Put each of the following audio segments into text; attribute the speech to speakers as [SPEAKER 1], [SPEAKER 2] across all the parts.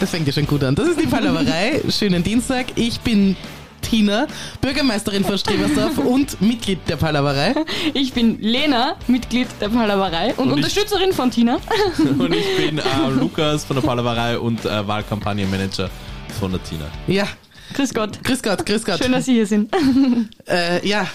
[SPEAKER 1] Das fängt ja schon gut an. Das ist die Palaverei. Schönen Dienstag. Ich bin Tina, Bürgermeisterin von Strebersdorf und Mitglied der Palaverei.
[SPEAKER 2] Ich bin Lena, Mitglied der Palaverei und,
[SPEAKER 3] Und ich-
[SPEAKER 2] Unterstützerin von Tina.
[SPEAKER 3] Und ich bin äh, Lukas von der Palaverei und äh, Wahlkampagnenmanager von der Tina.
[SPEAKER 1] Ja,
[SPEAKER 2] Grüß Gott.
[SPEAKER 1] grüß Gott, grüß Gott.
[SPEAKER 2] Schön, dass Sie hier sind.
[SPEAKER 1] Äh, ja,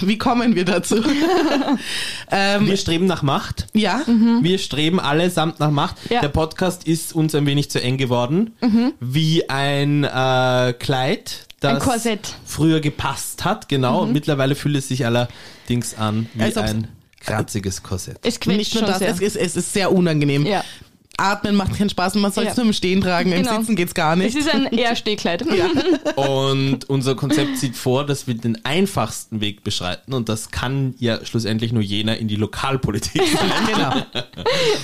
[SPEAKER 1] wie kommen wir dazu? ähm,
[SPEAKER 3] Wir streben nach Macht.
[SPEAKER 1] ja,
[SPEAKER 3] Wir streben allesamt nach Macht.
[SPEAKER 2] Ja.
[SPEAKER 3] Der Podcast ist uns ein wenig zu eng geworden. Wie ein äh, Kleid, das
[SPEAKER 2] Ein Korsett.
[SPEAKER 3] früher gepasst hat, genau. Und mittlerweile fühlt es sich allerdings an wie ein kratziges Korsett.
[SPEAKER 2] Es quetscht
[SPEAKER 1] nicht nur
[SPEAKER 2] schon
[SPEAKER 1] das,
[SPEAKER 2] sehr.
[SPEAKER 1] es ist, es ist sehr unangenehm.
[SPEAKER 2] ja.
[SPEAKER 1] Atmen macht keinen Spaß und man soll es
[SPEAKER 2] Ja.
[SPEAKER 1] nur im Stehen tragen. Im
[SPEAKER 2] Genau.
[SPEAKER 1] Sitzen geht's gar nicht.
[SPEAKER 2] Es ist ein eher Stehkleid.
[SPEAKER 3] Und unser Konzept sieht vor, dass wir den einfachsten Weg beschreiten und das kann ja schlussendlich nur jener in die Lokalpolitik
[SPEAKER 1] genau.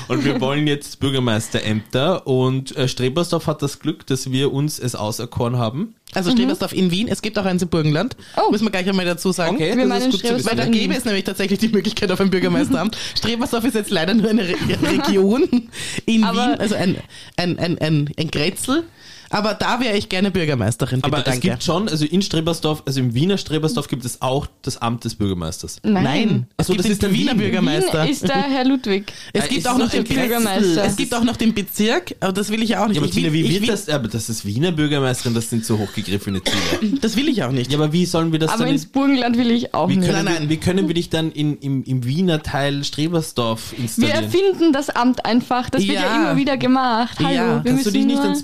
[SPEAKER 3] Und wir wollen jetzt Bürgermeisterämter und äh, Strebersdorf hat das Glück, dass wir uns es auserkoren haben.
[SPEAKER 1] Also Strebersdorf in Wien. Es gibt auch eins im Burgenland.
[SPEAKER 2] Oh.
[SPEAKER 1] Müssen wir gleich einmal dazu sagen.
[SPEAKER 3] Okay,
[SPEAKER 2] Wir
[SPEAKER 3] das ist gut zu
[SPEAKER 2] Strebersdorf
[SPEAKER 1] Weil da
[SPEAKER 3] wissen.
[SPEAKER 1] gäbe es nämlich tatsächlich die Möglichkeit auf ein Bürgermeisteramt. Strebersdorf ist jetzt leider nur eine Re Region in Wien, also ein, ein, ein, ein, ein Grätzl. Aber da wäre ich gerne Bürgermeisterin, bitte,
[SPEAKER 3] Aber es
[SPEAKER 1] danke.
[SPEAKER 3] gibt schon, also in Strebersdorf, also im Wiener Strebersdorf gibt es auch das Amt des Bürgermeisters.
[SPEAKER 1] Nein, gibt
[SPEAKER 3] das ist der
[SPEAKER 1] Wiener
[SPEAKER 3] Wien.
[SPEAKER 1] Bürgermeister.
[SPEAKER 2] Wien ist der Herr Ludwig.
[SPEAKER 1] es
[SPEAKER 3] Ja,
[SPEAKER 1] gibt
[SPEAKER 3] ist
[SPEAKER 1] auch noch den
[SPEAKER 3] der
[SPEAKER 2] Bürgermeister.
[SPEAKER 1] Es gibt auch noch den Bezirk, aber das will ich auch nicht.
[SPEAKER 3] Ja, aber
[SPEAKER 1] ich
[SPEAKER 3] Tina, wie
[SPEAKER 1] ich
[SPEAKER 3] wird das? Aber das ist Wiener Bürgermeisterin, das sind so hochgegriffene Ziele.
[SPEAKER 1] Das will ich auch nicht.
[SPEAKER 3] Ja, aber wie sollen wir das
[SPEAKER 2] Aber
[SPEAKER 3] dann...
[SPEAKER 2] ins
[SPEAKER 3] In,
[SPEAKER 2] Burgenland will ich auch
[SPEAKER 3] wie,
[SPEAKER 2] nicht.
[SPEAKER 3] können
[SPEAKER 1] Nein,
[SPEAKER 3] wir,
[SPEAKER 1] nein.
[SPEAKER 3] wie können wir dich dann in, im, im Wiener Teil Strebersdorf
[SPEAKER 2] Wir
[SPEAKER 3] installieren?
[SPEAKER 2] erfinden das Amt einfach. Das wird ja
[SPEAKER 1] Ja.
[SPEAKER 2] immer wieder gemacht. Hallo,
[SPEAKER 1] Ja.
[SPEAKER 2] wir
[SPEAKER 3] Kannst du dich nicht ans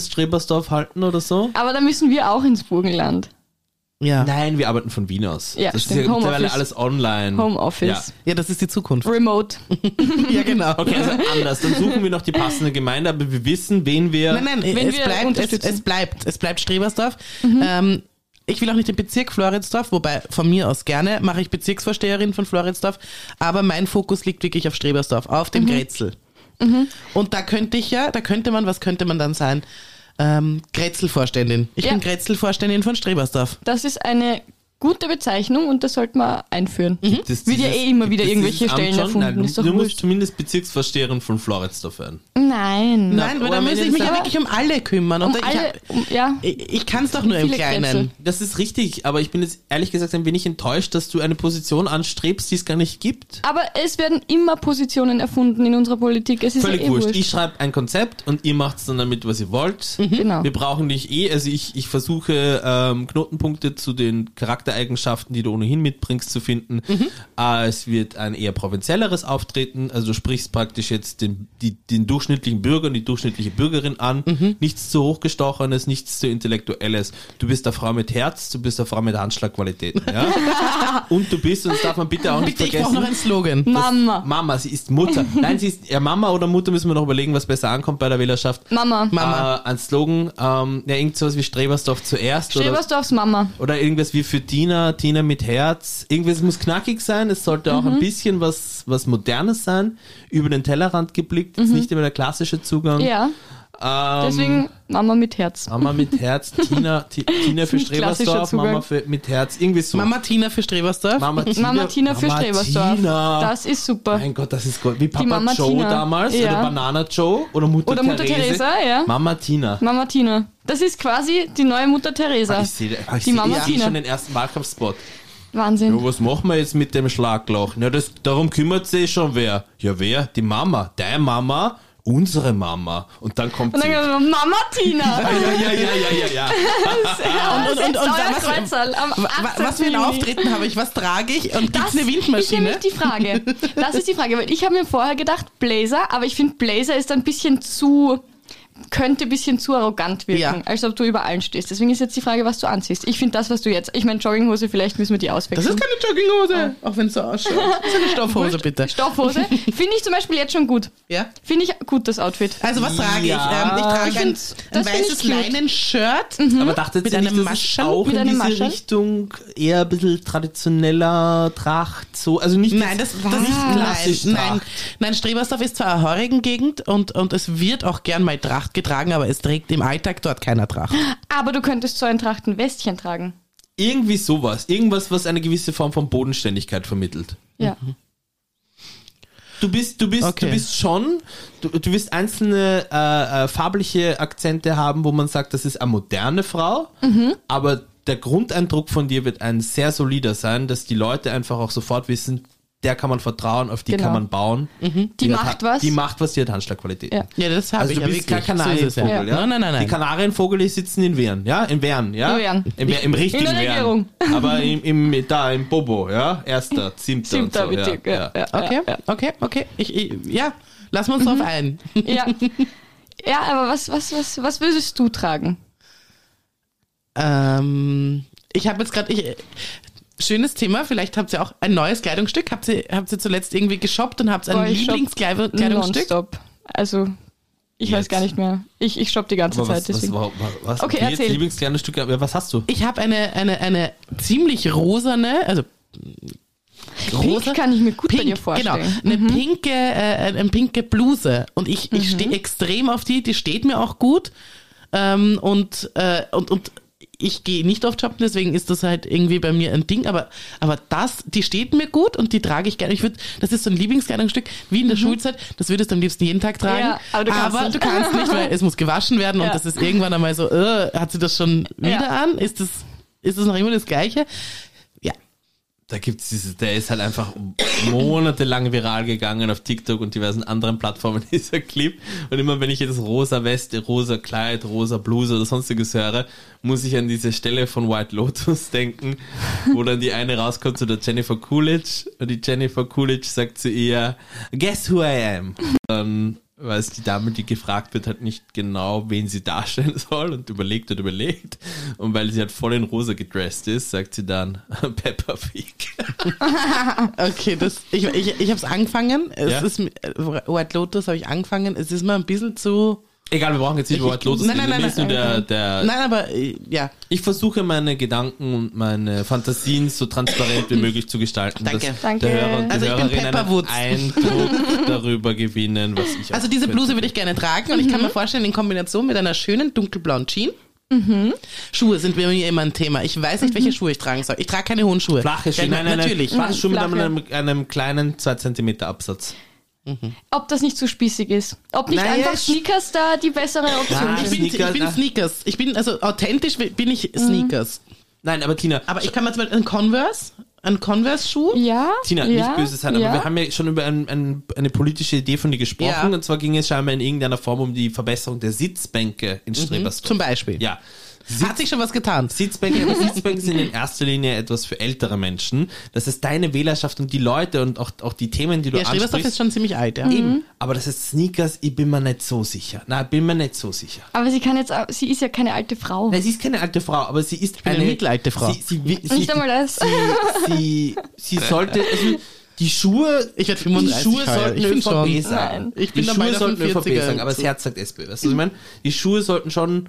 [SPEAKER 3] burgenländisches Strebersdorf halten oder so?
[SPEAKER 2] Aber da müssen wir auch ins Burgenland.
[SPEAKER 1] Ja.
[SPEAKER 3] Nein, wir arbeiten von Wien aus.
[SPEAKER 2] Ja,
[SPEAKER 3] das
[SPEAKER 2] stimmt.
[SPEAKER 3] ist ja mittlerweile alles online.
[SPEAKER 2] Homeoffice.
[SPEAKER 3] Ja.
[SPEAKER 1] ja, das ist die Zukunft.
[SPEAKER 2] Remote.
[SPEAKER 1] ja, genau.
[SPEAKER 3] Okay, also anders. Dann suchen wir noch die passende Gemeinde, aber wir wissen, wen wir.
[SPEAKER 1] Nein, nein,
[SPEAKER 2] Wenn
[SPEAKER 1] es
[SPEAKER 2] wir
[SPEAKER 1] bleibt, es, es bleibt, es bleibt Strebersdorf.
[SPEAKER 2] Mhm.
[SPEAKER 1] Ähm, ich will auch nicht den Bezirk Floridsdorf, wobei von mir aus gerne mache ich Bezirksvorsteherin von Floridsdorf, aber mein Fokus liegt wirklich auf Strebersdorf, auf
[SPEAKER 2] Mhm.
[SPEAKER 1] dem Grätzl. Und da könnte ich ja, da könnte man, was könnte man dann sein? Ähm, Grätzl-Vorständin. Ich
[SPEAKER 2] Ja.
[SPEAKER 1] bin Grätzl-Vorständin von Strebersdorf.
[SPEAKER 2] Das ist eine gute Bezeichnung und das sollte man einführen.
[SPEAKER 3] Das-
[SPEAKER 2] Wird ja eh immer wieder
[SPEAKER 3] es
[SPEAKER 2] irgendwelche Stellen
[SPEAKER 3] schon?
[SPEAKER 2] erfunden,
[SPEAKER 3] Nein, du,
[SPEAKER 2] ist doch
[SPEAKER 3] du musst
[SPEAKER 2] wurscht.
[SPEAKER 3] zumindest Bezirksvorsteherin von Floridsdorf werden.
[SPEAKER 2] Nein.
[SPEAKER 1] Nein, weil
[SPEAKER 3] aber
[SPEAKER 1] da müsste ich mich ja wirklich um alle kümmern.
[SPEAKER 2] Um
[SPEAKER 1] ich,
[SPEAKER 2] alle, um, ja.
[SPEAKER 1] ich, ich kann es doch nur im Kleinen.
[SPEAKER 2] Grätzl.
[SPEAKER 3] Das ist richtig, aber ich bin jetzt ehrlich gesagt ein wenig enttäuscht, dass du eine Position anstrebst, die es gar nicht gibt.
[SPEAKER 2] Aber es werden immer Positionen erfunden in unserer Politik. Es ist
[SPEAKER 3] Völlig
[SPEAKER 2] ja eh
[SPEAKER 3] wurscht.
[SPEAKER 2] wurscht.
[SPEAKER 3] Ich schreibe ein Konzept und ihr macht dann damit, was ihr wollt.
[SPEAKER 2] Genau.
[SPEAKER 3] Wir brauchen dich eh, also ich, ich versuche ähm, Knotenpunkte zu den Charaktereigenschaften, die du ohnehin mitbringst, zu finden. Äh, es wird ein eher provinzielleres Auftreten, also du sprichst praktisch jetzt den, die, den durchschnittlichen Bürger und die durchschnittliche Bürgerin an. Nichts zu hochgestochenes, nichts zu intellektuelles. Du bist eine Frau mit Herz, du bist eine Frau mit Handschlagqualitäten. Ja? und du bist, und das darf man bitte auch nicht
[SPEAKER 1] Bitte, ich brauche
[SPEAKER 3] vergessen.
[SPEAKER 1] noch einen Slogan.
[SPEAKER 2] Mama.
[SPEAKER 3] Mama, sie ist Mutter. Nein, sie ist ja Mama oder Mutter müssen wir noch überlegen, was besser ankommt bei der Wählerschaft.
[SPEAKER 2] Mama.
[SPEAKER 1] Mama.
[SPEAKER 3] Äh, ein Slogan, ähm, ja, irgend sowas wie Strebersdorf zuerst oder,
[SPEAKER 2] Strebersdorfs Mama.
[SPEAKER 3] oder irgendwas wie für Tina, Tina mit Herz. Irgendwas muss knackig sein, es sollte auch ein
[SPEAKER 2] Mhm.
[SPEAKER 3] bisschen was, was Modernes sein, über den Tellerrand geblickt, jetzt nicht immer der klassische Zugang.
[SPEAKER 2] Mhm. Ja,
[SPEAKER 3] Ähm,
[SPEAKER 2] deswegen Mama mit Herz.
[SPEAKER 3] Mama mit Herz, Tina, Ti- Tina für Strebersdorf. Mama für, mit Herz, irgendwie so.
[SPEAKER 1] Mama Tina für Strebersdorf.
[SPEAKER 3] Mama Tina,
[SPEAKER 2] Mama Tina für
[SPEAKER 3] Mama
[SPEAKER 2] Strebersdorf.
[SPEAKER 3] Tina.
[SPEAKER 2] Das ist super.
[SPEAKER 3] Mein Gott, das ist gut. Wie Papa
[SPEAKER 2] Mama
[SPEAKER 3] Joe
[SPEAKER 2] Tina.
[SPEAKER 3] damals
[SPEAKER 2] Ja.
[SPEAKER 3] oder Banana Joe oder Mutter
[SPEAKER 2] Oder Mutter
[SPEAKER 3] Therese.
[SPEAKER 2] Teresa, ja.
[SPEAKER 3] Mama Tina.
[SPEAKER 2] Mama Tina. Das ist quasi die neue Mutter Teresa.
[SPEAKER 3] Ich sehe ich
[SPEAKER 2] Die Mama
[SPEAKER 3] ich
[SPEAKER 2] Tina.
[SPEAKER 3] schon den ersten Wahlkampfspot.
[SPEAKER 2] Wahnsinn.
[SPEAKER 3] Ja, was machen wir jetzt mit dem Schlagloch? Ja, das, darum kümmert sich schon wer. Ja, wer? Die Mama. Deine Mama, unsere Mama. Und dann kommt
[SPEAKER 2] Und
[SPEAKER 3] sie.
[SPEAKER 2] dann kommt Mama Tina.
[SPEAKER 3] ja, ja, ja, ja, ja, ja.
[SPEAKER 2] Ja,
[SPEAKER 1] und- und- und
[SPEAKER 2] euer
[SPEAKER 1] was-
[SPEAKER 2] Kreuzerl am
[SPEAKER 1] Wa- wa-
[SPEAKER 2] 18.
[SPEAKER 1] Was für ein. Auftreten habe ich? Was trage ich? Und gibt's
[SPEAKER 2] Das
[SPEAKER 1] eine
[SPEAKER 2] ist
[SPEAKER 1] Windmaschine?
[SPEAKER 2] nämlich die Frage. Das ist die Frage, weil ich habe mir vorher gedacht Blazer, aber ich finde Blazer ist ein bisschen zu könnte ein bisschen zu arrogant wirken,
[SPEAKER 1] Ja.
[SPEAKER 2] als ob du über allen stehst. Deswegen ist jetzt die Frage, was du anziehst. Ich finde das, was du jetzt, ich meine Jogginghose, vielleicht müssen wir die
[SPEAKER 1] Das
[SPEAKER 2] auswechseln.
[SPEAKER 1] ist keine Jogginghose, auch wenn es so ausschaut. Das ist eine Stoffhose, bitte.
[SPEAKER 2] Stoffhose finde ich zum Beispiel jetzt schon gut.
[SPEAKER 1] Ja?
[SPEAKER 2] Finde ich gut, das Outfit.
[SPEAKER 1] Also was trage
[SPEAKER 3] Ja.
[SPEAKER 1] ich? Ähm, ich trage
[SPEAKER 2] Ich
[SPEAKER 1] ein, ein
[SPEAKER 2] das
[SPEAKER 1] weißes. Leinenshirt.
[SPEAKER 3] Aber dachtet
[SPEAKER 1] Mit
[SPEAKER 3] nicht,
[SPEAKER 1] einem Maschel?
[SPEAKER 3] auch
[SPEAKER 2] Mit
[SPEAKER 3] in diese
[SPEAKER 2] Maschel?
[SPEAKER 3] Richtung eher ein bisschen traditioneller Tracht, so, also nicht
[SPEAKER 1] Nein, das, das ist nein,
[SPEAKER 3] klassisch
[SPEAKER 1] nein.
[SPEAKER 3] Tracht.
[SPEAKER 1] Nein, Strebersdorf ist zwar eine Horrigengegend und, und es wird auch gern mal Tracht getragen, aber es trägt im Alltag dort keiner Tracht.
[SPEAKER 2] Aber du könntest so ein Trachtenwestchen tragen.
[SPEAKER 3] irgendwie sowas, irgendwas, was eine gewisse Form von Bodenständigkeit vermittelt.
[SPEAKER 2] Ja.
[SPEAKER 3] du bist, du bist,
[SPEAKER 1] Okay.
[SPEAKER 3] du bist schon, du, du wirst einzelne äh, äh, farbliche Akzente haben, wo man sagt, das ist eine moderne Frau,
[SPEAKER 2] Mhm.
[SPEAKER 3] aber der Grundeindruck von dir wird ein sehr solider sein, dass die Leute einfach auch sofort wissen, der kann man vertrauen, auf die
[SPEAKER 2] Genau.
[SPEAKER 3] kann man bauen.
[SPEAKER 2] Die
[SPEAKER 3] hat-
[SPEAKER 2] macht was.
[SPEAKER 3] Die macht was, die hat Handschlagqualität.
[SPEAKER 2] Ja.
[SPEAKER 1] Ja, das habe
[SPEAKER 3] Also
[SPEAKER 1] ich
[SPEAKER 3] du
[SPEAKER 1] ja
[SPEAKER 3] bist kein.
[SPEAKER 1] So
[SPEAKER 3] Kanarienvogel, ja?
[SPEAKER 1] Nein, nein, nein, nein.
[SPEAKER 3] Die Kanarienvogel, die sitzen in Wehren, ja? In Wehren, ja?
[SPEAKER 2] In Wehren.
[SPEAKER 3] Im, im richtigen
[SPEAKER 2] In der
[SPEAKER 3] Wehren.
[SPEAKER 2] Regierung.
[SPEAKER 3] Aber im, im, da, im Bobo, ja? Erster, siebter,
[SPEAKER 2] Siebter
[SPEAKER 3] und so,
[SPEAKER 2] Bezirk,
[SPEAKER 3] ja,
[SPEAKER 2] ja.
[SPEAKER 3] ja.
[SPEAKER 2] ja.
[SPEAKER 1] Okay,
[SPEAKER 2] Ja,
[SPEAKER 1] okay, okay. Ich, ich, ja, lass wir uns drauf ein.
[SPEAKER 2] ja. ja, aber was, was, was, was würdest du tragen?
[SPEAKER 1] Ähm, ich habe jetzt gerade, ich, schönes Thema, vielleicht habt ihr auch ein neues Kleidungsstück. Habt ihr, habt ihr zuletzt irgendwie geshoppt und habt ein Lieblingskleidungsstück?
[SPEAKER 2] Nonstop. Also, ich weiß
[SPEAKER 3] Jetzt.
[SPEAKER 2] gar nicht mehr. Ich, ich shop die ganze
[SPEAKER 3] was,
[SPEAKER 2] Zeit,
[SPEAKER 3] was,
[SPEAKER 2] deswegen.
[SPEAKER 3] was, was,
[SPEAKER 2] Okay,
[SPEAKER 3] okay, jetzt
[SPEAKER 2] erzähl.
[SPEAKER 3] Lieblingskleidungsstück, was hast du?
[SPEAKER 1] Ich habe eine, eine, eine ziemlich rosane, also
[SPEAKER 2] Pink kann ich mir gut bei dir vorstellen.
[SPEAKER 1] Genau, eine pinke, äh, eine pinke Bluse. Und ich, ich
[SPEAKER 2] Mhm.
[SPEAKER 1] stehe extrem auf die, die steht mir auch gut. Ähm, und, äh, und, und ich gehe nicht oft shoppen, deswegen ist das halt irgendwie bei mir ein Ding. Aber, aber das, die steht mir gut und die trage ich gerne. Ich würde, das ist so ein Lieblingskleidungsstück, wie in der Schulzeit. Das würdest du am liebsten jeden Tag tragen.
[SPEAKER 2] Mhm. Ja, aber du kannst nicht.
[SPEAKER 1] du kannst nicht, weil es muss gewaschen werden
[SPEAKER 2] Ja.
[SPEAKER 1] und das ist irgendwann einmal so, äh, hat sie das schon wieder
[SPEAKER 2] Ja.
[SPEAKER 1] an? Ist das, ist das noch immer das Gleiche?
[SPEAKER 3] Da gibt's dieses, der ist halt einfach monatelang viral gegangen auf TikTok und diversen anderen Plattformen, dieser Clip. Und immer wenn ich jetzt rosa Weste, rosa Kleid, rosa Bluse oder sonstiges höre, muss ich an diese Stelle von White Lotus denken, wo dann die eine rauskommt zu der Jennifer Coolidge und die Jennifer Coolidge sagt zu ihr, guess who I am? Dann weiß die Dame, die gefragt wird, halt nicht genau, wen sie darstellen soll und überlegt und überlegt. Und weil sie halt voll in rosa gedressed ist, sagt sie dann Peppa Pig.
[SPEAKER 1] Okay, das, ich, ich, ich habe es angefangen. Es
[SPEAKER 3] Ja?
[SPEAKER 1] ist, äh, White Lotus habe ich angefangen. Es ist mir ein bisschen zu.
[SPEAKER 3] Egal, wir brauchen jetzt nicht
[SPEAKER 1] Ich-
[SPEAKER 3] über White Lotus
[SPEAKER 1] nein, nein,
[SPEAKER 3] reden.
[SPEAKER 1] nein, nein,
[SPEAKER 3] der, der,
[SPEAKER 1] Nein, aber äh, ja.
[SPEAKER 3] ich versuche meine Gedanken und meine Fantasien so transparent wie möglich zu gestalten,
[SPEAKER 1] Danke.
[SPEAKER 3] dass
[SPEAKER 2] Danke.
[SPEAKER 3] der Hörer und die
[SPEAKER 1] Also ich bin Pepperwoods.
[SPEAKER 3] Eindruck darüber gewinnen, was ich
[SPEAKER 1] Also diese. Bluse würde ich gerne tragen und ich kann mir vorstellen, in Kombination mit einer schönen dunkelblauen Jean. Schuhe sind bei mir immer ein Thema. Ich weiß nicht, welche Schuhe ich tragen soll. Ich trage keine hohen Schuhe.
[SPEAKER 3] Flache Schuhe,
[SPEAKER 1] Ja,
[SPEAKER 3] nein, nein,
[SPEAKER 1] natürlich.
[SPEAKER 3] flache Schuhe mit einem, einem kleinen 2 cm Absatz.
[SPEAKER 2] Ob das nicht zu spießig ist. Ob nicht
[SPEAKER 3] Naja,
[SPEAKER 2] einfach
[SPEAKER 3] ich-
[SPEAKER 2] Sneakers da die bessere Option
[SPEAKER 3] Nein.
[SPEAKER 2] ist.
[SPEAKER 1] Ich bin, ich
[SPEAKER 3] Sneakers,
[SPEAKER 1] bin
[SPEAKER 3] ah.
[SPEAKER 1] Sneakers. Ich bin, also authentisch bin ich Sneakers.
[SPEAKER 3] Nein, aber Tina,
[SPEAKER 1] Aber ich kann mir zum Beispiel einen Converse, einen Converse-Schuh.
[SPEAKER 2] Ja.
[SPEAKER 3] Tina,
[SPEAKER 2] ja,
[SPEAKER 3] nicht böse sein,
[SPEAKER 2] ja.
[SPEAKER 3] aber wir haben ja schon über ein, ein, eine politische Idee von dir gesprochen.
[SPEAKER 1] Ja.
[SPEAKER 3] Und zwar ging es scheinbar in irgendeiner Form um die Verbesserung der Sitzbänke in Strebersdorf.
[SPEAKER 1] Zum Beispiel.
[SPEAKER 3] Ja.
[SPEAKER 1] Hat sich schon was getan.
[SPEAKER 3] Sitzbänke, aber Sitzbänke sind in erster Linie etwas für ältere Menschen. Das ist deine Wählerschaft und die Leute und auch, auch die Themen, die du
[SPEAKER 1] Ja,
[SPEAKER 3] ansprichst.
[SPEAKER 1] ist schon ziemlich alt, ja.
[SPEAKER 3] Eben. Aber das ist Sneakers, ich bin mir nicht so sicher. Nein, bin mir nicht so sicher.
[SPEAKER 2] Aber sie kann jetzt, auch- sie ist ja keine alte Frau.
[SPEAKER 3] Nein, sie ist keine alte Frau, aber sie ist
[SPEAKER 1] eine
[SPEAKER 3] eine
[SPEAKER 1] mittelalte Frau.
[SPEAKER 3] Sie, sie, sie,
[SPEAKER 2] Nicht einmal das.
[SPEAKER 3] Sie, sie, sie sollte, also die Schuhe,
[SPEAKER 1] Ich werd
[SPEAKER 3] die
[SPEAKER 1] 35
[SPEAKER 3] Schuhe
[SPEAKER 1] heuer.
[SPEAKER 3] sollten
[SPEAKER 1] Ich
[SPEAKER 3] ÖVP.
[SPEAKER 2] Nein.
[SPEAKER 1] Ich bin
[SPEAKER 3] die
[SPEAKER 1] dabei
[SPEAKER 3] Schuhe
[SPEAKER 1] der
[SPEAKER 3] sollten ÖVP
[SPEAKER 1] 45er
[SPEAKER 3] sagen, aber das Herz sagt SPÖ. Weißt du, was ich meine? Die Schuhe sollten schon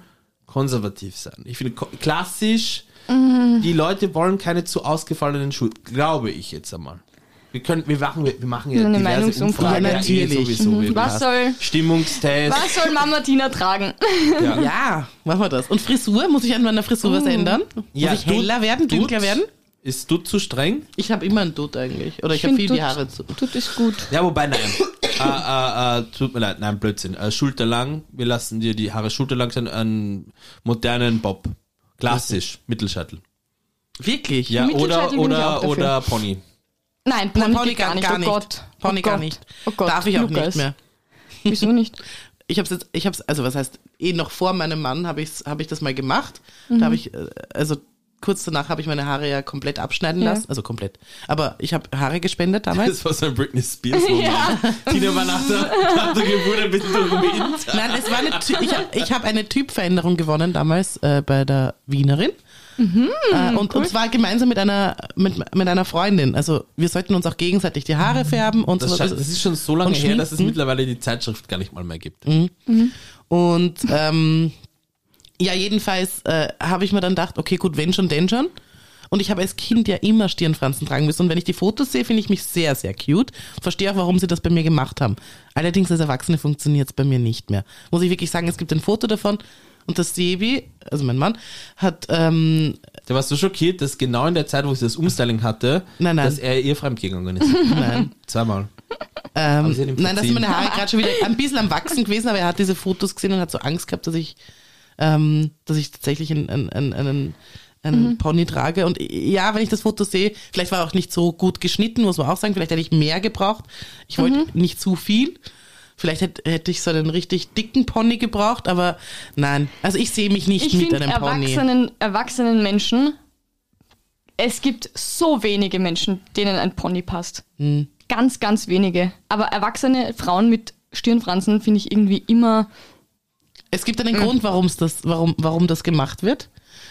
[SPEAKER 3] konservativ sein. Ich finde klassisch, die Leute wollen keine zu ausgefallenen Schuhe, glaube ich jetzt einmal. Wir können, wir machen, wir machen ja
[SPEAKER 2] So eine
[SPEAKER 3] diverse
[SPEAKER 2] Meinungsumfrage.
[SPEAKER 3] Umfragen.
[SPEAKER 1] Ja, natürlich.
[SPEAKER 3] eh sowieso. Wir
[SPEAKER 2] Was soll,
[SPEAKER 3] Stimmungstest.
[SPEAKER 2] was soll Mama Tina tragen?
[SPEAKER 1] Ja, machen wir das. Und Frisur? Muss ich an meiner Frisur was ändern? Muss
[SPEAKER 3] Ja,
[SPEAKER 1] ich heller
[SPEAKER 3] Dutt-
[SPEAKER 1] werden, dunkler
[SPEAKER 3] Dutt.
[SPEAKER 1] werden?
[SPEAKER 3] Ist du zu streng?
[SPEAKER 1] Ich habe immer einen Dutt eigentlich. Oder ich, habe
[SPEAKER 2] find,
[SPEAKER 1] viel die
[SPEAKER 2] tut-
[SPEAKER 1] Haare zu.
[SPEAKER 2] Tut es gut.
[SPEAKER 3] Ja, wobei, nein. Äh, äh, äh, tut mir leid, nein, Blödsinn. Äh, schulterlang, wir lassen dir die Haare schulterlang sein, einen modernen Bob. Klassisch, Mittelscheitel.
[SPEAKER 1] Wirklich?
[SPEAKER 3] Ja, oder, oder, oder Pony.
[SPEAKER 2] Nein,
[SPEAKER 1] Nein,
[SPEAKER 2] Pony,
[SPEAKER 1] Pony
[SPEAKER 2] geht gar nicht.
[SPEAKER 1] gar
[SPEAKER 2] oh
[SPEAKER 1] nicht.
[SPEAKER 2] Gott.
[SPEAKER 1] Pony
[SPEAKER 2] oh
[SPEAKER 1] gar
[SPEAKER 2] Gott.
[SPEAKER 1] nicht.
[SPEAKER 2] Oh Gott.
[SPEAKER 1] Darf ich auch
[SPEAKER 2] Lukas.
[SPEAKER 1] nicht mehr.
[SPEAKER 2] Wieso nicht?
[SPEAKER 1] Ich habe jetzt, ich habe also was heißt, eh noch vor meinem Mann habe ich, hab ich das mal gemacht.
[SPEAKER 2] Mhm.
[SPEAKER 1] Da habe ich, äh, also kurz danach habe ich meine Haare ja komplett abschneiden
[SPEAKER 2] Ja.
[SPEAKER 1] lassen. Also komplett. Aber ich habe Haare gespendet damals.
[SPEAKER 3] Das war so ein Britney Spears Moment.
[SPEAKER 2] Ja.
[SPEAKER 3] Tina war nach der, nach der Geburt ein bisschen Wind.
[SPEAKER 1] Nein, es war eine, ich habe ich hab eine Typveränderung gewonnen damals äh, bei der Wienerin. äh, und, und zwar gemeinsam mit einer mit, mit einer Freundin. Also wir sollten uns auch gegenseitig die Haare färben und
[SPEAKER 3] Das,
[SPEAKER 1] so.
[SPEAKER 3] scha- das ist schon so lange
[SPEAKER 1] Und
[SPEAKER 3] her, dass es mittlerweile die Zeitschrift gar nicht mal mehr gibt.
[SPEAKER 1] Und ähm, ja, jedenfalls äh, habe ich mir dann gedacht, okay, gut, wenn schon, denn schon. und ich habe als Kind ja immer Stirnfransen tragen müssen. Und wenn ich die Fotos sehe, finde ich mich sehr, sehr cute. Verstehe auch, warum sie das bei mir gemacht haben. Allerdings als Erwachsene funktioniert es bei mir nicht mehr. Muss ich wirklich sagen, es gibt ein Foto davon und das Sebi, also mein Mann, hat ähm,
[SPEAKER 3] Da warst du schockiert, dass genau in der Zeit, wo sie das Umstyling hatte,
[SPEAKER 1] Nein, nein.
[SPEAKER 3] dass er ihr fremdgegangen ist.
[SPEAKER 1] nein,
[SPEAKER 3] Zweimal.
[SPEAKER 1] Ähm, nein, da sind
[SPEAKER 3] verziehen.
[SPEAKER 1] meine Haare gerade schon wieder ein bisschen am Wachsen gewesen, aber er hat diese Fotos gesehen und hat so Angst gehabt, dass ich, ähm, dass ich tatsächlich einen, einen, einen, einen, einen Pony trage. Und ja, wenn ich das Foto sehe, vielleicht war er auch nicht so gut geschnitten, muss man auch sagen. Vielleicht hätte ich mehr gebraucht. Ich wollte nicht zu viel. Vielleicht hätte, hätte ich so einen richtig dicken Pony gebraucht, aber nein. Also ich sehe mich nicht
[SPEAKER 2] Ich
[SPEAKER 1] mit einem Pony.
[SPEAKER 2] erwachsenen, erwachsenen Menschen, es gibt so wenige Menschen, denen ein Pony passt.
[SPEAKER 1] Hm.
[SPEAKER 2] Ganz, ganz wenige. Aber erwachsene Frauen mit Stirnfransen finde ich irgendwie immer.
[SPEAKER 1] Es gibt einen Grund, warum's das, warum, warum das gemacht wird.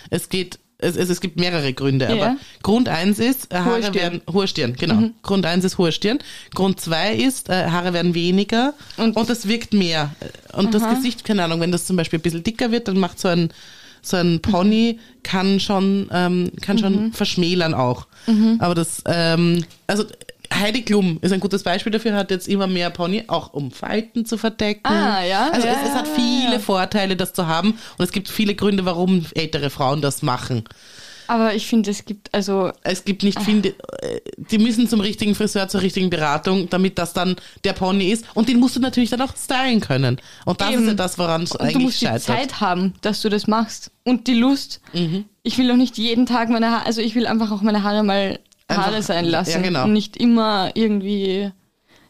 [SPEAKER 1] Es geht, es, es, es gibt mehrere Gründe,
[SPEAKER 2] Ja.
[SPEAKER 1] aber Grund eins ist, äh,
[SPEAKER 2] Hohe
[SPEAKER 1] Haare
[SPEAKER 2] Stirn.
[SPEAKER 1] werden, hohe Stirn, genau. Grund eins ist hohe Stirn. Grund zwei ist, äh, Haare werden weniger und,
[SPEAKER 2] Und-
[SPEAKER 1] es wirkt mehr. Und das Gesicht, keine Ahnung, wenn das zum Beispiel ein bisschen dicker wird, dann macht so ein, so ein Pony kann schon, ähm, kann schon verschmälern auch. Aber das, ähm, also Heidi Klum ist ein gutes Beispiel dafür, hat jetzt immer mehr Pony, auch um Falten zu verdecken.
[SPEAKER 2] Ah, ja,
[SPEAKER 1] Also
[SPEAKER 2] ja,
[SPEAKER 1] es, es hat viele
[SPEAKER 2] ja.
[SPEAKER 1] Vorteile, das zu haben. Und es gibt viele Gründe, warum ältere Frauen das machen.
[SPEAKER 2] Aber ich finde, es gibt, also,
[SPEAKER 1] Es gibt nicht viele, äh, die müssen zum richtigen Friseur, zur richtigen Beratung, damit das dann der Pony ist. Und den musst du natürlich dann auch stylen können. Und das
[SPEAKER 2] Eben.
[SPEAKER 1] ist ja das, woran es
[SPEAKER 2] und du
[SPEAKER 1] eigentlich
[SPEAKER 2] musst die
[SPEAKER 1] scheitert.
[SPEAKER 2] Zeit haben, dass du das machst. Und die Lust.
[SPEAKER 1] Mhm.
[SPEAKER 2] Ich will auch nicht jeden Tag meine Haare, also ich will einfach auch meine Haare mal Haare sein lassen.
[SPEAKER 1] ja, genau.
[SPEAKER 2] Und nicht immer irgendwie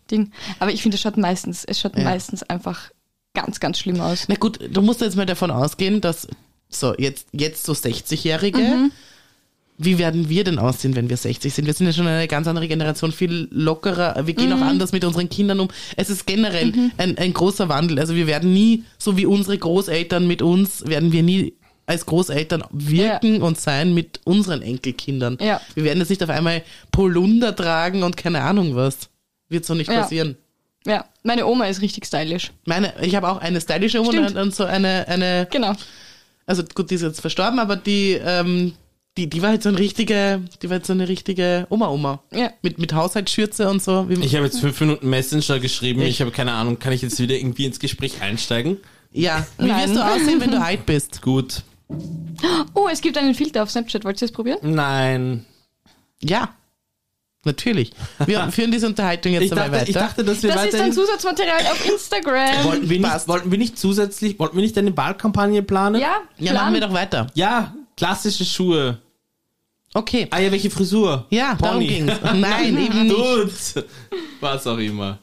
[SPEAKER 2] Ding. Aber ich finde, es schaut meistens, es schaut
[SPEAKER 1] Ja.
[SPEAKER 2] meistens einfach ganz, ganz schlimm aus.
[SPEAKER 1] Na gut, du musst jetzt mal davon ausgehen, dass so jetzt, jetzt so 60-Jährige,
[SPEAKER 2] Mhm.
[SPEAKER 1] wie werden wir denn aussehen, wenn wir 60 sind? Wir sind ja schon eine ganz andere Generation, viel lockerer. Wir gehen
[SPEAKER 2] Mhm.
[SPEAKER 1] auch anders mit unseren Kindern um. Es ist generell ein, ein großer Wandel. Also wir werden nie, so wie unsere Großeltern mit uns, werden wir nie als Großeltern wirken und sein mit unseren Enkelkindern.
[SPEAKER 2] Ja.
[SPEAKER 1] Wir werden jetzt nicht auf einmal Polunder tragen und keine Ahnung was. Wird so nicht
[SPEAKER 2] Ja.
[SPEAKER 1] passieren.
[SPEAKER 2] Ja, meine Oma ist richtig stylisch.
[SPEAKER 1] Meine, ich habe auch eine stylische Oma
[SPEAKER 2] Stimmt.
[SPEAKER 1] und, und so eine, eine
[SPEAKER 2] Genau.
[SPEAKER 1] also gut, die ist jetzt verstorben, aber die, ähm, die, die war halt so eine richtige, die war halt so eine richtige Oma-Oma.
[SPEAKER 2] Ja.
[SPEAKER 1] Mit, mit Haushaltsschürze und so. Wie,
[SPEAKER 3] Ich habe jetzt fünf Minuten Messenger geschrieben.
[SPEAKER 1] Ich-
[SPEAKER 3] Ich habe keine Ahnung, kann ich jetzt wieder irgendwie ins Gespräch einsteigen?
[SPEAKER 1] ja, wie
[SPEAKER 2] Nein.
[SPEAKER 1] wirst du aussehen, wenn du alt bist?
[SPEAKER 3] Gut.
[SPEAKER 2] Oh, es gibt einen Filter auf Snapchat. Wollt ihr das probieren?
[SPEAKER 3] Nein.
[SPEAKER 1] Ja, natürlich. Wir führen diese Unterhaltung jetzt
[SPEAKER 3] Ich
[SPEAKER 1] dabei
[SPEAKER 3] dachte,
[SPEAKER 1] weiter.
[SPEAKER 3] ich dachte, dass wir
[SPEAKER 2] Das ist
[SPEAKER 3] weiterhin...
[SPEAKER 2] Zusatzmaterial auf Instagram.
[SPEAKER 3] Wollten wir, nicht, wollten wir nicht zusätzlich, wollten wir nicht eine Wahlkampagne planen?
[SPEAKER 2] Ja,
[SPEAKER 1] ja, machen wir doch weiter.
[SPEAKER 3] Ja, klassische Schuhe.
[SPEAKER 1] Okay.
[SPEAKER 3] Ah ja, welche Frisur?
[SPEAKER 1] Ja, darum
[SPEAKER 3] Pony.
[SPEAKER 1] ging's. Nein, eben nicht.
[SPEAKER 3] Gut. Was auch immer.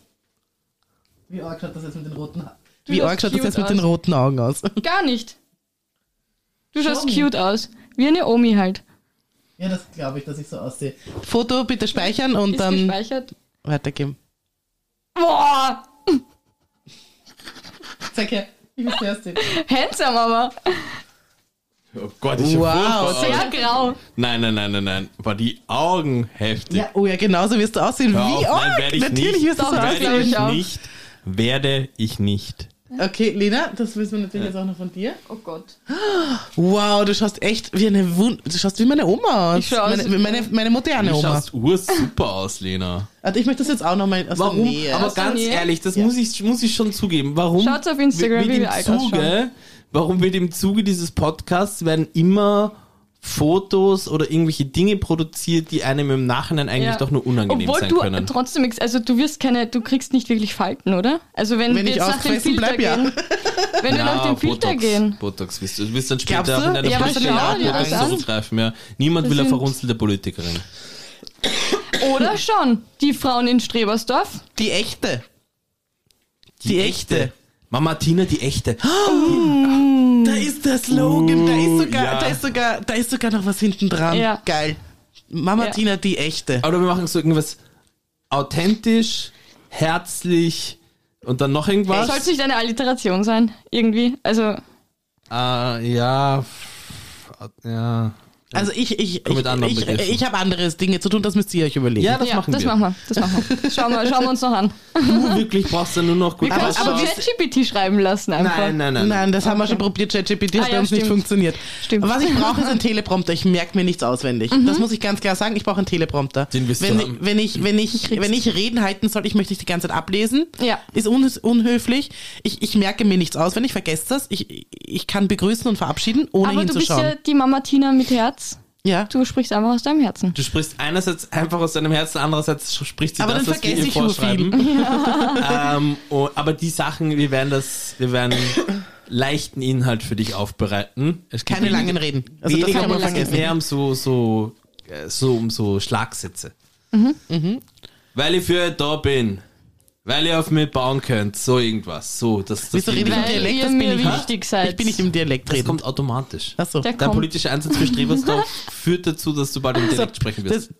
[SPEAKER 1] Wie arg schaut das jetzt mit den roten Wie arg schaut das jetzt mit den
[SPEAKER 2] aus.
[SPEAKER 1] roten Augen aus?
[SPEAKER 2] Gar nicht. Du schaust
[SPEAKER 1] Schon.
[SPEAKER 2] cute aus. Wie eine Omi halt.
[SPEAKER 1] Ja, das glaube ich, dass ich so aussehe. Foto bitte speichern und
[SPEAKER 2] Ist
[SPEAKER 1] dann
[SPEAKER 2] gespeichert.
[SPEAKER 1] weitergeben.
[SPEAKER 2] Boah,
[SPEAKER 1] Sag her, wie viel hast du?
[SPEAKER 2] handsome aber.
[SPEAKER 3] Oh Gott, ich
[SPEAKER 1] Wow,
[SPEAKER 3] wow,
[SPEAKER 2] Sehr grau.
[SPEAKER 3] Nein, nein, nein, nein, nein. War die Augen heftig.
[SPEAKER 1] Ja, oh ja, genauso wirst du aussehen.
[SPEAKER 3] Hör
[SPEAKER 1] Wie
[SPEAKER 3] auf, nein,
[SPEAKER 1] arg?
[SPEAKER 3] werde ich
[SPEAKER 1] Natürlich
[SPEAKER 3] nicht.
[SPEAKER 1] wirst du so
[SPEAKER 2] Doch, das
[SPEAKER 1] aussehen.
[SPEAKER 2] glaub
[SPEAKER 3] Werde
[SPEAKER 2] ich
[SPEAKER 3] ich
[SPEAKER 2] auch.
[SPEAKER 3] nicht. Werde ich nicht.
[SPEAKER 1] Okay, Lena, das wissen wir natürlich jetzt auch noch von dir.
[SPEAKER 2] Oh Gott.
[SPEAKER 1] Wow, du schaust echt wie eine Wund du schaust wie meine Oma aus.
[SPEAKER 2] Ich schau aus
[SPEAKER 1] meine,
[SPEAKER 2] wie-
[SPEAKER 1] meine, meine moderne
[SPEAKER 3] Du
[SPEAKER 1] Oma.
[SPEAKER 3] schaust ursuper aus, Lena.
[SPEAKER 1] Also ich möchte das jetzt auch noch mal aus
[SPEAKER 3] Warum?
[SPEAKER 1] der Nähe.
[SPEAKER 3] Aber
[SPEAKER 2] Aus
[SPEAKER 3] ganz
[SPEAKER 2] Nähe?
[SPEAKER 3] ehrlich, das
[SPEAKER 1] Ja.
[SPEAKER 3] muss, ich, muss ich schon zugeben. Warum?
[SPEAKER 2] Schaut's auf Instagram, wie wir alt
[SPEAKER 3] Zuge. Warum wird im Zuge dieses Podcasts werden immer Fotos oder irgendwelche Dinge produziert, die einem im Nachhinein eigentlich
[SPEAKER 2] Ja.
[SPEAKER 3] doch nur unangenehm
[SPEAKER 2] Obwohl
[SPEAKER 3] sein
[SPEAKER 2] du
[SPEAKER 3] können.
[SPEAKER 2] trotzdem, also du wirst keine, du kriegst nicht wirklich Falten, oder? Also wenn,
[SPEAKER 1] Wenn
[SPEAKER 2] wir
[SPEAKER 1] ich
[SPEAKER 2] jetzt nach dem Filter
[SPEAKER 1] bleib, ja.
[SPEAKER 2] gehen, wenn wir nach dem Filter
[SPEAKER 3] Botox,
[SPEAKER 2] gehen.
[SPEAKER 3] Botox wirst du. Wirst dann später
[SPEAKER 1] Glaubst
[SPEAKER 3] auch
[SPEAKER 1] du?
[SPEAKER 3] in deiner
[SPEAKER 2] Ja, aber
[SPEAKER 3] Politik
[SPEAKER 2] schau dir
[SPEAKER 3] Botox
[SPEAKER 2] das an.
[SPEAKER 3] zurückgreifen. Ja. Niemand
[SPEAKER 2] Das
[SPEAKER 3] will eine verrunzelte Politikerin.
[SPEAKER 2] Oder schon die Frauen in Strebersdorf.
[SPEAKER 1] die echte. Die echte.
[SPEAKER 3] Mama Tina, die echte.
[SPEAKER 1] Da ist der Slogan, da ist sogar,
[SPEAKER 3] ja.
[SPEAKER 1] da ist sogar, da ist sogar noch was hinten dran.
[SPEAKER 2] Ja.
[SPEAKER 1] Geil. Mama
[SPEAKER 2] Ja.
[SPEAKER 1] Tina, die echte.
[SPEAKER 3] Oder wir machen so irgendwas authentisch, herzlich und dann noch irgendwas.
[SPEAKER 2] Soll es nicht eine Alliteration sein? Irgendwie? Also,
[SPEAKER 3] Ah, ja. Ja.
[SPEAKER 1] Also ich, ich, ich, ich, ich habe anderes Dinge zu tun, das müsst ihr euch überlegen.
[SPEAKER 3] Ja, das
[SPEAKER 2] ja,
[SPEAKER 3] machen
[SPEAKER 2] das
[SPEAKER 3] wir.
[SPEAKER 2] machen wir. Das machen wir. Schauen wir, schauen wir, schauen wir uns noch an.
[SPEAKER 3] Du wirklich brauchst ja nur noch gut
[SPEAKER 2] Wir können es
[SPEAKER 1] aber
[SPEAKER 2] ChatGPT schreiben lassen einfach.
[SPEAKER 3] Nein, nein, nein.
[SPEAKER 1] Nein, das haben wir schon probiert, ChatGPT hat
[SPEAKER 2] Ah,
[SPEAKER 1] bei
[SPEAKER 2] ja,
[SPEAKER 1] uns nicht funktioniert.
[SPEAKER 2] Stimmt.
[SPEAKER 1] Was ich brauche, ist ein Teleprompter. Ich merke mir nichts auswendig. Das muss ich ganz klar sagen. Ich brauche einen Teleprompter.
[SPEAKER 3] Den wirst
[SPEAKER 1] wenn,
[SPEAKER 3] du haben.
[SPEAKER 1] wenn ich, wenn ich, wenn ich Reden halten soll, ich möchte ich die ganze Zeit ablesen.
[SPEAKER 2] Ja.
[SPEAKER 1] Ist un unhöflich. Ich, ich merke mir nichts auswendig, vergesst das. Ich, ich kann begrüßen und verabschieden, ohne
[SPEAKER 2] Aber du bist
[SPEAKER 1] hinzuschauen.
[SPEAKER 2] ja die Mama Tina mit Herz.
[SPEAKER 1] Ja.
[SPEAKER 2] Du sprichst einfach aus deinem Herzen.
[SPEAKER 3] Du sprichst einerseits einfach aus deinem Herzen, andererseits spricht sie
[SPEAKER 1] Aber
[SPEAKER 3] das,
[SPEAKER 1] dann
[SPEAKER 3] was wir
[SPEAKER 1] vergesse
[SPEAKER 3] ihr vorschreiben. ähm, oh, aber die Sachen, wir werden das, wir werden leichten Inhalt für dich aufbereiten.
[SPEAKER 1] Keine langen Reden. Also das kann man
[SPEAKER 2] langen
[SPEAKER 1] vergessen.
[SPEAKER 3] mehr um so, so, äh, so um so Schlagsätze. Weil ich für da bin. Weil ihr auf mich bauen könnt. So irgendwas. So, das, das,
[SPEAKER 1] Wieso rede ich im Dialekt? Das bin
[SPEAKER 2] mir
[SPEAKER 1] ich
[SPEAKER 2] wichtig
[SPEAKER 1] nicht.
[SPEAKER 2] seid.
[SPEAKER 1] Ich bin nicht im Dialekt
[SPEAKER 3] das
[SPEAKER 1] reden.
[SPEAKER 3] kommt automatisch.
[SPEAKER 1] Achso.
[SPEAKER 2] Der
[SPEAKER 3] Dein
[SPEAKER 2] kommt.
[SPEAKER 3] politischer Einsatz für Strebersdorf führt dazu, dass du bald im Dialekt sprechen wirst.
[SPEAKER 1] Das,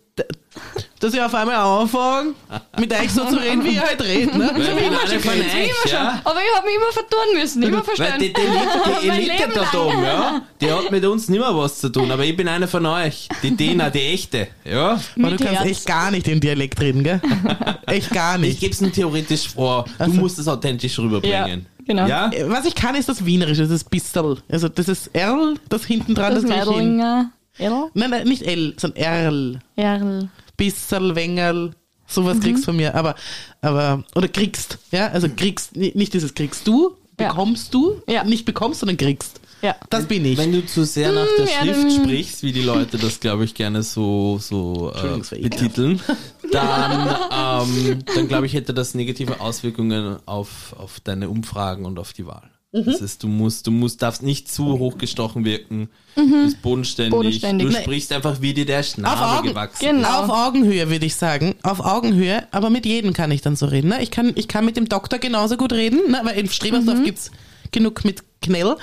[SPEAKER 1] dass ich auf einmal anfange, mit euch so zu reden, wie ihr halt redet. Ne?
[SPEAKER 3] Weil ich bin einer von euch,
[SPEAKER 2] immer schon.
[SPEAKER 3] ja?
[SPEAKER 2] Aber ich habe mich immer vertun müssen, immer
[SPEAKER 3] Weil
[SPEAKER 2] verstanden.
[SPEAKER 3] die, die, Elite, die Elite da oben, ja, die hat mit uns nicht mehr was zu tun, aber ich bin einer von euch. Die Dena, die echte, ja.
[SPEAKER 1] Aber du kannst
[SPEAKER 2] Herz.
[SPEAKER 1] echt gar nicht im Dialekt reden, gell? Echt gar
[SPEAKER 3] Ich
[SPEAKER 1] nicht.
[SPEAKER 3] gebe es nur theoretisch vor. Du musst es authentisch rüberbringen.
[SPEAKER 2] Ja, genau.
[SPEAKER 3] Ja?
[SPEAKER 1] Was ich kann, ist das Wienerische, das ist Bistel. Also das ist Erl, das hinten dran, das,
[SPEAKER 2] das
[SPEAKER 1] das
[SPEAKER 2] Erl?
[SPEAKER 1] Nein, nein, nicht L, sondern Erl.
[SPEAKER 2] Erl.
[SPEAKER 1] Bisserl, Wengerl, sowas
[SPEAKER 2] Mhm.
[SPEAKER 1] kriegst von mir. Aber, aber, oder kriegst, ja? Also kriegst, ni- nicht dieses kriegst du,
[SPEAKER 2] Ja.
[SPEAKER 1] bekommst du,
[SPEAKER 2] Ja.
[SPEAKER 1] nicht bekommst, sondern kriegst.
[SPEAKER 2] Ja.
[SPEAKER 1] Das bin ich.
[SPEAKER 3] Wenn du zu sehr nach der
[SPEAKER 2] Mm, ja,
[SPEAKER 3] Schrift sprichst, wie die Leute das, glaube ich, gerne so, so äh, betiteln, dann, ähm, dann glaube ich, hätte das negative Auswirkungen auf, auf deine Umfragen und auf die Wahl.
[SPEAKER 2] Mhm.
[SPEAKER 3] Das heißt, du musst, du musst, darfst nicht zu hochgestochen wirken, du bist bodenständig,
[SPEAKER 2] Mhm. Bodenständig.
[SPEAKER 3] du
[SPEAKER 2] Nein.
[SPEAKER 3] sprichst einfach, wie dir der Schnabel
[SPEAKER 1] Augen.
[SPEAKER 3] gewachsen
[SPEAKER 2] Genau.
[SPEAKER 1] Auf Augenhöhe, würde ich sagen. Auf Augenhöhe, aber mit jedem kann ich dann so reden. Ne? Ich, kann, ich kann mit dem Doktor genauso gut reden, ne? weil in Strebersdorf gibt's genug mit Knell.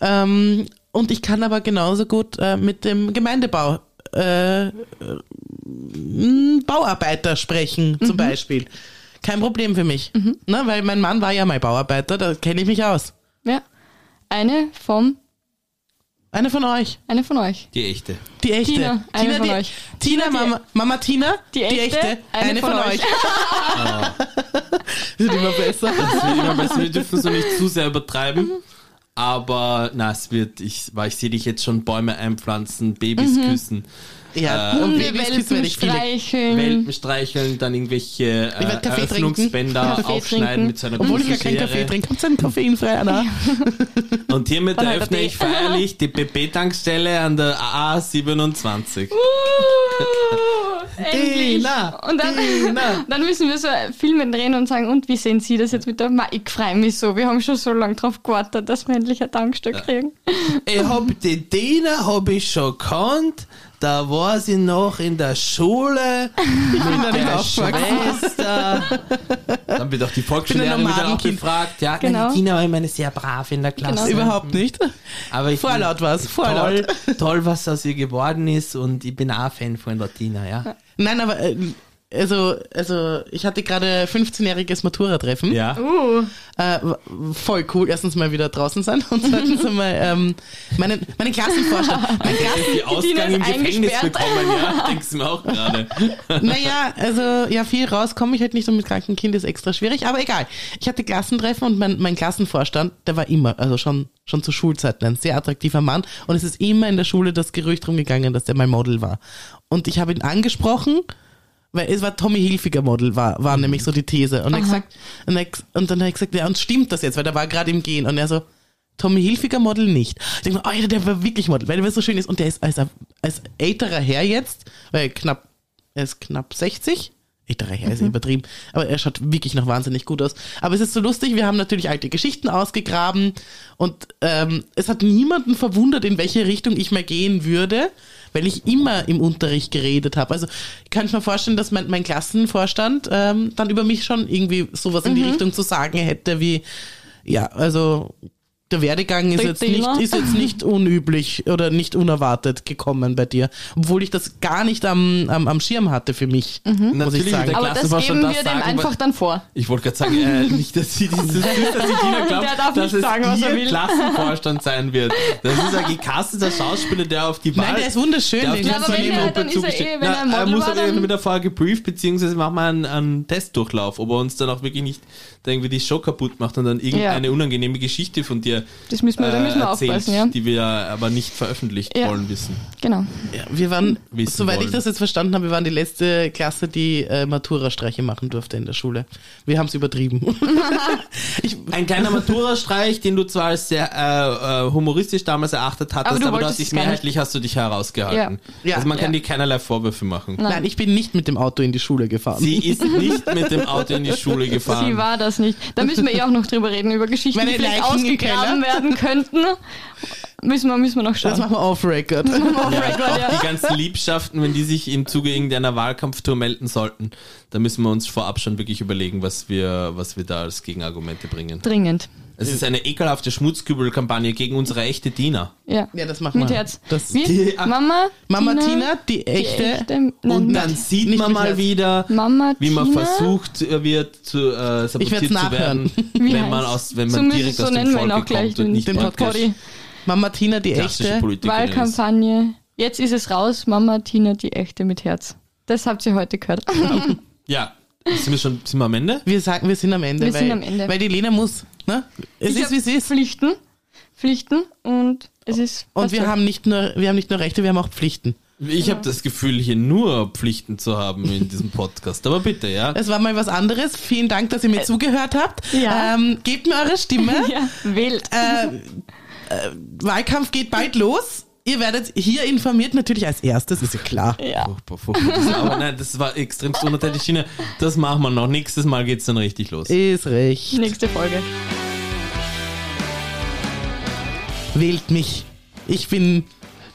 [SPEAKER 1] Ähm, und ich kann aber genauso gut äh, mit dem Gemeindebau äh, äh, Bauarbeiter sprechen, zum Beispiel. Kein Problem für mich. Ne? Weil mein Mann war ja mal Bauarbeiter, da kenne ich mich aus.
[SPEAKER 2] Ja. Eine vom,
[SPEAKER 1] Eine von euch.
[SPEAKER 2] eine von euch.
[SPEAKER 3] Die echte.
[SPEAKER 1] Die echte.
[SPEAKER 2] Tina, eine von
[SPEAKER 1] die,
[SPEAKER 2] euch.
[SPEAKER 1] Tina,
[SPEAKER 2] Tina, die-
[SPEAKER 1] Mama, Mama Tina,
[SPEAKER 2] Die echte,
[SPEAKER 1] eine, von, euch. Sind immer besser.
[SPEAKER 3] Es wird immer besser, wir dürfen so nicht zu sehr übertreiben. Aber na, es wird, ich, weil ich sehe dich jetzt schon Bäume einpflanzen, Babys küssen,
[SPEAKER 1] Ja,
[SPEAKER 3] Äh,
[SPEAKER 1] und
[SPEAKER 2] Hunde,
[SPEAKER 1] Babys küssen
[SPEAKER 2] Welpen
[SPEAKER 1] werde ich
[SPEAKER 2] streicheln.
[SPEAKER 3] Welpen streicheln, dann irgendwelche äh,
[SPEAKER 1] Kaffee
[SPEAKER 3] Eröffnungsbänder
[SPEAKER 2] trinken.
[SPEAKER 3] aufschneiden
[SPEAKER 2] Kaffee
[SPEAKER 3] mit so einer
[SPEAKER 1] Obwohl ich gar
[SPEAKER 3] großen
[SPEAKER 1] keinen Kaffee trinke. Kommt ein koffeinfrei, Anna?
[SPEAKER 3] Und hiermit
[SPEAKER 2] Von
[SPEAKER 3] eröffne ich feierlich die PP-Tankstelle an der AA27.
[SPEAKER 2] Uh, endlich.
[SPEAKER 3] Tina,
[SPEAKER 2] und dann,
[SPEAKER 3] Tina.
[SPEAKER 2] dann müssen wir so Filme drehen und sagen, und wie sehen Sie das jetzt mit der Ma Ich freue mich so. Wir haben schon so lange drauf gewartet, dass wir endlich ein Tankstück kriegen.
[SPEAKER 3] Ich hab die Tina hab ich schon gekannt. Da war sie noch in der Schule mit der. Schwester. Dann wird auch die Volksschullehrerin wieder auch gefragt. Ja,
[SPEAKER 2] Genau.
[SPEAKER 3] meine Tina war immer eine sehr brav in der Klasse.
[SPEAKER 2] Genau.
[SPEAKER 1] Überhaupt nicht.
[SPEAKER 3] Aber ich
[SPEAKER 1] Vorlaut war's,
[SPEAKER 3] Toll,
[SPEAKER 1] vorlaut.
[SPEAKER 3] toll, was aus ihr geworden ist und ich bin auch Fan von der Tina, ja.
[SPEAKER 1] Nein, aber äh, also, also ich hatte gerade 15-jähriges Matura-Treffen.
[SPEAKER 3] Ja.
[SPEAKER 2] Uh,
[SPEAKER 1] Äh, voll cool. Erstens mal wieder draußen sein und zweitens einmal ähm, meinen, meinen Klassenvorstand. Mein Klassen,
[SPEAKER 3] Die Ausgang im
[SPEAKER 2] ist
[SPEAKER 3] Gefängnis
[SPEAKER 2] eingesperrt.
[SPEAKER 3] bekommen, ja. Denkst du mir auch gerade.
[SPEAKER 1] Naja, also ja, viel raus komme ich halt nicht und mit krankem Kind ist extra schwierig, aber egal. Ich hatte Klassentreffen und mein, mein Klassenvorstand, der war immer, also schon, schon zu Schulzeiten ein sehr attraktiver Mann und es ist immer in der Schule das Gerücht rumgegangen, dass der mein Model war. Und ich habe ihn angesprochen, weil es war Tommy Hilfiger Model, war, war nämlich so die These. Und, er gesagt, und, er, und dann habe ich gesagt, ja, und stimmt das jetzt, weil der war gerade im Gehen und er so, Tommy Hilfiger Model nicht. Ich denke mir, oh ja, der war wirklich Model, weil der so schön ist und der ist als, als älterer Herr jetzt, weil knapp, er ist knapp 60. Älterer Herr ist übertrieben, aber er schaut wirklich noch wahnsinnig gut aus. Aber es ist so lustig, wir haben natürlich alte Geschichten ausgegraben und ähm, es hat niemanden verwundert, in welche Richtung ich mal gehen würde, weil ich immer im Unterricht geredet habe. Also ich kann mir vorstellen, dass mein, mein Klassenvorstand ähm, dann über mich schon irgendwie sowas in die Richtung zu sagen hätte, wie ja, also der Werdegang ist
[SPEAKER 2] Der
[SPEAKER 1] jetzt, nicht, ist jetzt nicht unüblich oder nicht unerwartet gekommen bei dir. Obwohl ich das gar nicht am, am, am Schirm hatte für mich, muss ich
[SPEAKER 3] Natürlich,
[SPEAKER 1] sagen.
[SPEAKER 3] der
[SPEAKER 2] Aber das
[SPEAKER 3] Klassenvorstand
[SPEAKER 2] geben wir dem
[SPEAKER 3] sagen,
[SPEAKER 2] einfach dann vor.
[SPEAKER 3] Ich wollte gerade sagen, äh, nicht, dass sie dieses, dass Tina glaubt,
[SPEAKER 2] Der darf
[SPEAKER 3] dass
[SPEAKER 2] nicht
[SPEAKER 3] es
[SPEAKER 2] sagen, was
[SPEAKER 3] ihr
[SPEAKER 2] er.
[SPEAKER 3] Klassenvorstand sein wird. Das ist ein gecasteter Schauspieler, der auf die Wahl...
[SPEAKER 1] Nein, der ist wunderschön,
[SPEAKER 3] der auf
[SPEAKER 1] den
[SPEAKER 3] die
[SPEAKER 2] Ja, aber wenn er- dann ist er eh, wenn er
[SPEAKER 3] Na,
[SPEAKER 2] Model
[SPEAKER 3] muss
[SPEAKER 2] war,
[SPEAKER 3] er
[SPEAKER 2] dann-
[SPEAKER 3] irgendwie davor gebrieft, beziehungsweise machen wir einen, einen Testdurchlauf, ob er uns dann auch wirklich nicht da irgendwie die Show kaputt macht und dann irgendeine
[SPEAKER 2] Ja.
[SPEAKER 3] unangenehme Geschichte von dir
[SPEAKER 2] Das müssen wir, da müssen wir
[SPEAKER 3] äh, erzählt,
[SPEAKER 2] aufpassen, ja.
[SPEAKER 3] die wir aber nicht veröffentlicht
[SPEAKER 2] Ja.
[SPEAKER 3] wollen wissen.
[SPEAKER 2] Genau.
[SPEAKER 1] Ja, wir waren,
[SPEAKER 3] Wissen
[SPEAKER 1] soweit ich
[SPEAKER 3] wollen.
[SPEAKER 1] das jetzt verstanden habe, wir waren die letzte Klasse, die äh, Matura-Streiche machen durfte in der Schule. Wir haben es übertrieben. ich,
[SPEAKER 3] Ein kleiner Matura-Streich, den du zwar als sehr äh, äh, humoristisch damals erachtet hattest,
[SPEAKER 2] Aber
[SPEAKER 3] aber
[SPEAKER 2] du
[SPEAKER 3] du,
[SPEAKER 2] wolltest
[SPEAKER 3] hast dich mehrheitlich hast du dich herausgehalten.
[SPEAKER 1] Ja. Ja.
[SPEAKER 3] also man kann
[SPEAKER 2] Ja.
[SPEAKER 3] dir keinerlei Vorwürfe machen.
[SPEAKER 1] nein, ich bin nicht mit dem Auto in die Schule gefahren.
[SPEAKER 3] Sie ist nicht mit dem Auto in die Schule gefahren.
[SPEAKER 2] Sie war das nicht. Da müssen wir eh auch noch drüber reden, über Geschichten,
[SPEAKER 1] Meine
[SPEAKER 2] die vielleicht
[SPEAKER 1] Leichen
[SPEAKER 2] ausgegraben
[SPEAKER 1] Keller.
[SPEAKER 2] werden könnten. Müssen wir, müssen wir noch
[SPEAKER 1] das
[SPEAKER 2] schauen.
[SPEAKER 1] machen wir off-record.
[SPEAKER 2] Auf Record,
[SPEAKER 3] Auch
[SPEAKER 2] ja.
[SPEAKER 3] die ganzen Liebschaften, wenn die sich im Zuge irgendeiner Wahlkampftour melden sollten, da müssen wir uns vorab schon wirklich überlegen, was wir, was wir da als Gegenargumente bringen.
[SPEAKER 2] Dringend.
[SPEAKER 3] Es ist eine ekelhafte Schmutzkübelkampagne gegen unsere echte Diener.
[SPEAKER 2] Ja.
[SPEAKER 1] Ja, das machen
[SPEAKER 2] Mit
[SPEAKER 1] wir.
[SPEAKER 2] Herz.
[SPEAKER 1] Das,
[SPEAKER 2] Wie?
[SPEAKER 3] Die- ah.
[SPEAKER 2] Mama,
[SPEAKER 1] Mama
[SPEAKER 2] Tina,
[SPEAKER 1] Tina, die
[SPEAKER 2] die
[SPEAKER 1] echte.
[SPEAKER 2] echte nein,
[SPEAKER 3] Und
[SPEAKER 2] mit-
[SPEAKER 3] dann sieht
[SPEAKER 1] Nicht
[SPEAKER 3] man
[SPEAKER 1] mit
[SPEAKER 3] mal
[SPEAKER 1] Herz.
[SPEAKER 3] wieder,
[SPEAKER 2] Mama,
[SPEAKER 3] wie man
[SPEAKER 2] Tina.
[SPEAKER 3] versucht wird, zu, äh,
[SPEAKER 1] Ich
[SPEAKER 3] sabotiert
[SPEAKER 1] werd's
[SPEAKER 3] zu
[SPEAKER 1] nachhören.
[SPEAKER 3] werden,
[SPEAKER 2] Wie
[SPEAKER 3] wenn man, aus, wenn
[SPEAKER 2] so
[SPEAKER 3] man
[SPEAKER 2] müssen-
[SPEAKER 3] direkt
[SPEAKER 2] so
[SPEAKER 3] aus dem
[SPEAKER 2] nennen wir ihn
[SPEAKER 3] Volke
[SPEAKER 2] auch gleich,
[SPEAKER 3] kommt und
[SPEAKER 2] den-
[SPEAKER 3] nicht
[SPEAKER 2] den
[SPEAKER 3] praktisch
[SPEAKER 2] Poddy.
[SPEAKER 1] Mama Tina, die
[SPEAKER 3] klassische
[SPEAKER 1] echte.
[SPEAKER 3] Politikerin ist.
[SPEAKER 2] Wahlkampagne. Jetzt ist es raus. Mama, Tina, die echte mit Herz. Das habt ihr heute gehört.
[SPEAKER 3] Ja, sind wir schon sind wir am Ende?
[SPEAKER 1] Wir sagen, wir sind am Ende.
[SPEAKER 2] Wir
[SPEAKER 1] weil,
[SPEAKER 2] sind am Ende.
[SPEAKER 1] Weil die Lena muss. Ne? Es
[SPEAKER 2] Ich
[SPEAKER 1] ist, wie es ist.
[SPEAKER 2] Pflichten. Pflichten und es ist.
[SPEAKER 1] Und wir haben, nicht nur, wir haben nicht nur Rechte, wir haben auch Pflichten.
[SPEAKER 3] Ich habe das Gefühl, hier nur Pflichten zu haben in diesem Podcast. Aber bitte, ja.
[SPEAKER 1] Es war mal was anderes. Vielen Dank, dass ihr mir zugehört habt.
[SPEAKER 2] ja.
[SPEAKER 1] Ähm, gebt mir eure Stimme.
[SPEAKER 2] Ja, wählt.
[SPEAKER 1] äh, äh, Wahlkampf geht bald los. Ihr werdet hier informiert, natürlich als erstes, ist ja klar.
[SPEAKER 2] Ja.
[SPEAKER 3] Furchtbar, furchtbar. Das- Aber nein, das war extremst unnötig. Schiene. Das machen wir noch. Nächstes Mal geht's dann richtig los.
[SPEAKER 1] Ist recht.
[SPEAKER 2] Nächste Folge.
[SPEAKER 1] Wählt mich. Ich bin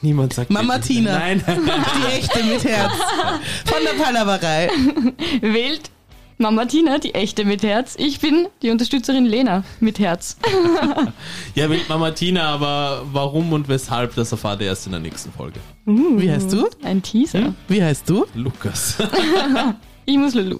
[SPEAKER 3] Niemand sagt
[SPEAKER 1] Mama. Tina.
[SPEAKER 3] Nein,
[SPEAKER 1] die echte mit Herz. Von der Palaverei.
[SPEAKER 2] Wählt Mama Tina, die echte mit Herz. Ich bin die Unterstützerin Lena mit Herz.
[SPEAKER 3] Ja, wählt Mama Tina, aber warum und weshalb, das erfahrt ihr erst in der nächsten Folge.
[SPEAKER 1] Wie heißt du?
[SPEAKER 2] Ein Teaser.
[SPEAKER 1] Wie heißt du?
[SPEAKER 3] Lukas.
[SPEAKER 2] Ich muss Lulu.